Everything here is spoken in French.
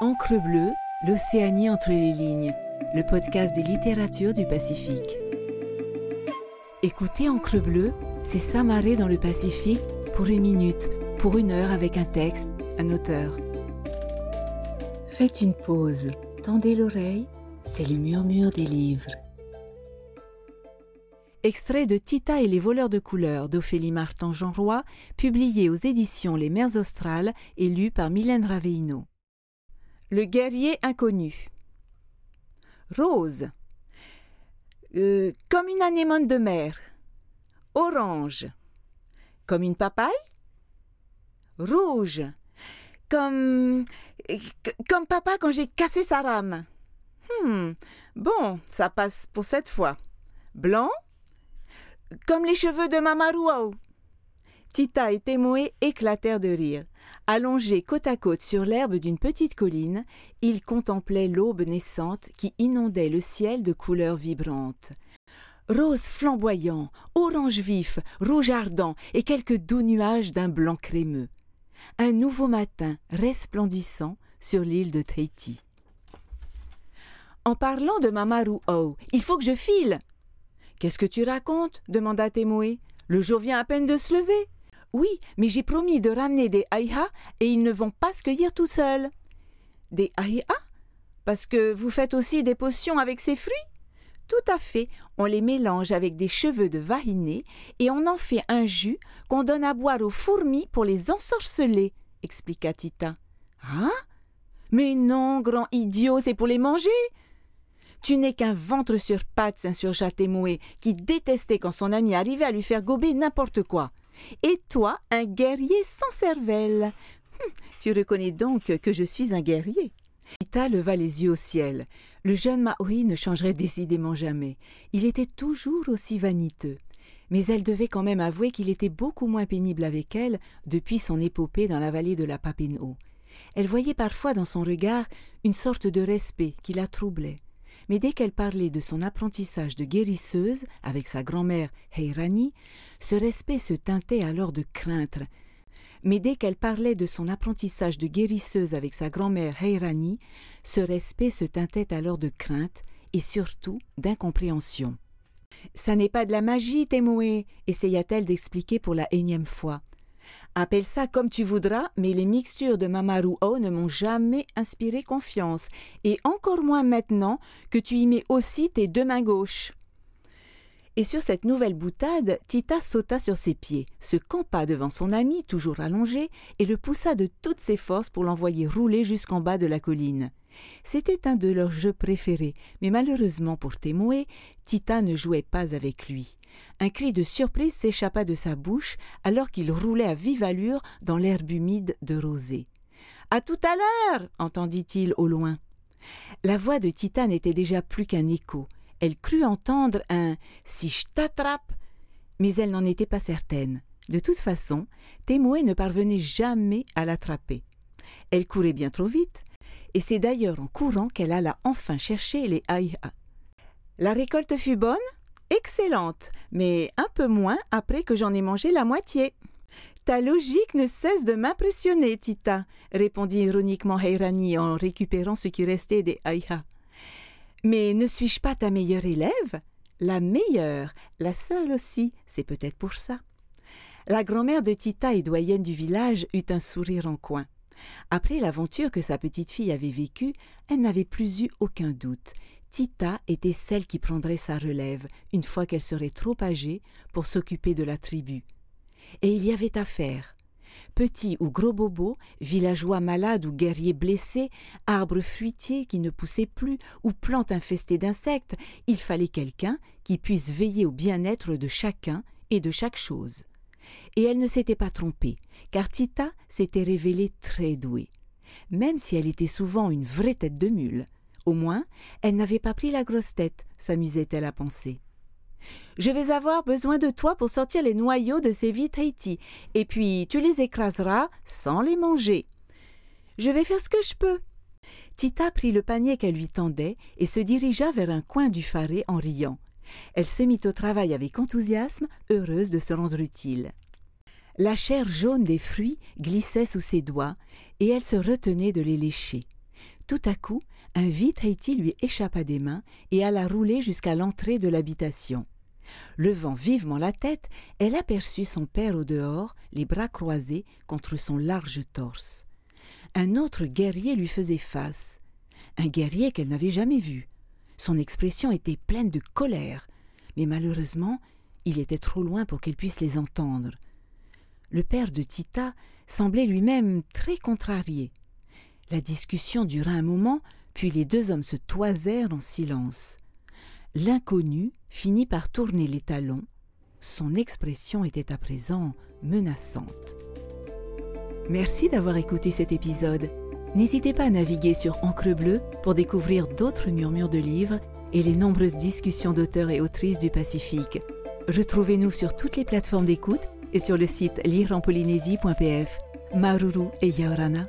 Encre bleue, l'Océanie entre les lignes, le podcast des littératures du Pacifique. Écoutez Encre bleue, c'est s'amarrer dans le Pacifique pour une minute, pour une heure avec un texte, un auteur. Faites une pause, tendez l'oreille, c'est le murmure des livres. Extrait de Tita et les voleurs de couleurs d'Ophélie Martin-Jean Roy, publié aux éditions Les Mers Australes et lu par Mylène Raveino. Le guerrier inconnu. Rose. Euh, comme une anémone de mer. Orange. Comme une papaye. Rouge. Comme. Comme papa quand j'ai cassé sa rame. Hmm. Bon, ça passe pour cette fois. Blanc. Comme les cheveux de Mamaruao. Tita et Temoé éclatèrent de rire. Allongés côte à côte sur l'herbe d'une petite colline, ils contemplaient l'aube naissante qui inondait le ciel de couleurs vibrantes. Rose flamboyant, orange vif, rouge ardent et quelques doux nuages d'un blanc crémeux. Un nouveau matin resplendissant sur l'île de Tahiti. En parlant de Mamaru O, il faut que je file. Qu'est-ce que tu racontes? demanda Temoé. Le jour vient à peine de se lever. Oui, mais j'ai promis de ramener des aïha et ils ne vont pas se cueillir tout seuls. Des aïha Parce que vous faites aussi des potions avec ces fruits? Tout à fait, on les mélange avec des cheveux de vahiné et on en fait un jus qu'on donne à boire aux fourmis pour les ensorceler, expliqua Tita. Hein Mais non, grand idiot, c'est pour les manger tu n'es qu'un ventre sur pattes, s'insurgea Témoé, qui détestait quand son ami arrivait à lui faire gober n'importe quoi. Et toi, un guerrier sans cervelle. Hum, tu reconnais donc que je suis un guerrier. Ita leva les yeux au ciel. Le jeune Maori ne changerait décidément jamais. Il était toujours aussi vaniteux. Mais elle devait quand même avouer qu'il était beaucoup moins pénible avec elle depuis son épopée dans la vallée de la Papineau. Elle voyait parfois dans son regard une sorte de respect qui la troublait mais dès qu'elle parlait de son apprentissage de guérisseuse avec sa grand-mère Heirani, ce respect se teintait alors de crainte. Mais dès qu'elle parlait de son apprentissage de guérisseuse avec sa grand-mère Heirani, ce respect se teintait alors de crainte et surtout d'incompréhension. Ça n'est pas de la magie, Temoé, essaya-t-elle d'expliquer pour la énième fois. Appelle ça comme tu voudras, mais les mixtures de Mamaru O ne m'ont jamais inspiré confiance, et encore moins maintenant que tu y mets aussi tes deux mains gauches. Et sur cette nouvelle boutade, Tita sauta sur ses pieds, se campa devant son ami, toujours allongé, et le poussa de toutes ses forces pour l'envoyer rouler jusqu'en bas de la colline. C'était un de leurs jeux préférés, mais malheureusement pour Temoé, Tita ne jouait pas avec lui. Un cri de surprise s'échappa de sa bouche alors qu'il roulait à vive allure dans l'herbe humide de rosée. À tout à l'heure entendit-il au loin. La voix de Tita n'était déjà plus qu'un écho. Elle crut entendre un Si je t'attrape mais elle n'en était pas certaine. De toute façon, Temoé ne parvenait jamais à l'attraper. Elle courait bien trop vite, et c'est d'ailleurs en courant qu'elle alla enfin chercher les aïha. La récolte fut bonne? Excellente, mais un peu moins après que j'en ai mangé la moitié. Ta logique ne cesse de m'impressionner, Tita, répondit ironiquement Heirani en récupérant ce qui restait des aïha. Mais ne suis-je pas ta meilleure élève? La meilleure, la seule aussi, c'est peut-être pour ça. La grand-mère de Tita et doyenne du village eut un sourire en coin. Après l'aventure que sa petite fille avait vécue, elle n'avait plus eu aucun doute. Tita était celle qui prendrait sa relève une fois qu'elle serait trop âgée pour s'occuper de la tribu. Et il y avait à faire. Petit ou gros bobo, villageois malade ou guerrier blessé, arbre fruitier qui ne poussait plus ou plante infestée d'insectes, il fallait quelqu'un qui puisse veiller au bien-être de chacun et de chaque chose. Et elle ne s'était pas trompée, car Tita s'était révélée très douée. Même si elle était souvent une vraie tête de mule, au moins, elle n'avait pas pris la grosse tête, s'amusait-elle à penser. Je vais avoir besoin de toi pour sortir les noyaux de ces vies Tahiti, et puis tu les écraseras sans les manger. Je vais faire ce que je peux. Tita prit le panier qu'elle lui tendait et se dirigea vers un coin du faré en riant. Elle se mit au travail avec enthousiasme, heureuse de se rendre utile. La chair jaune des fruits glissait sous ses doigts, et elle se retenait de les lécher. Tout à coup, un vite Haïti lui échappa des mains et alla rouler jusqu'à l'entrée de l'habitation. Levant vivement la tête, elle aperçut son père au dehors, les bras croisés contre son large torse. Un autre guerrier lui faisait face, un guerrier qu'elle n'avait jamais vu. Son expression était pleine de colère, mais malheureusement, il était trop loin pour qu'elle puisse les entendre. Le père de Tita semblait lui-même très contrarié. La discussion dura un moment, puis les deux hommes se toisèrent en silence. L'inconnu finit par tourner les talons. Son expression était à présent menaçante. Merci d'avoir écouté cet épisode. N'hésitez pas à naviguer sur Encre Bleue pour découvrir d'autres murmures de livres et les nombreuses discussions d'auteurs et autrices du Pacifique. Retrouvez-nous sur toutes les plateformes d'écoute et sur le site lireenpolynésie.pf. Maruru et Yaorana.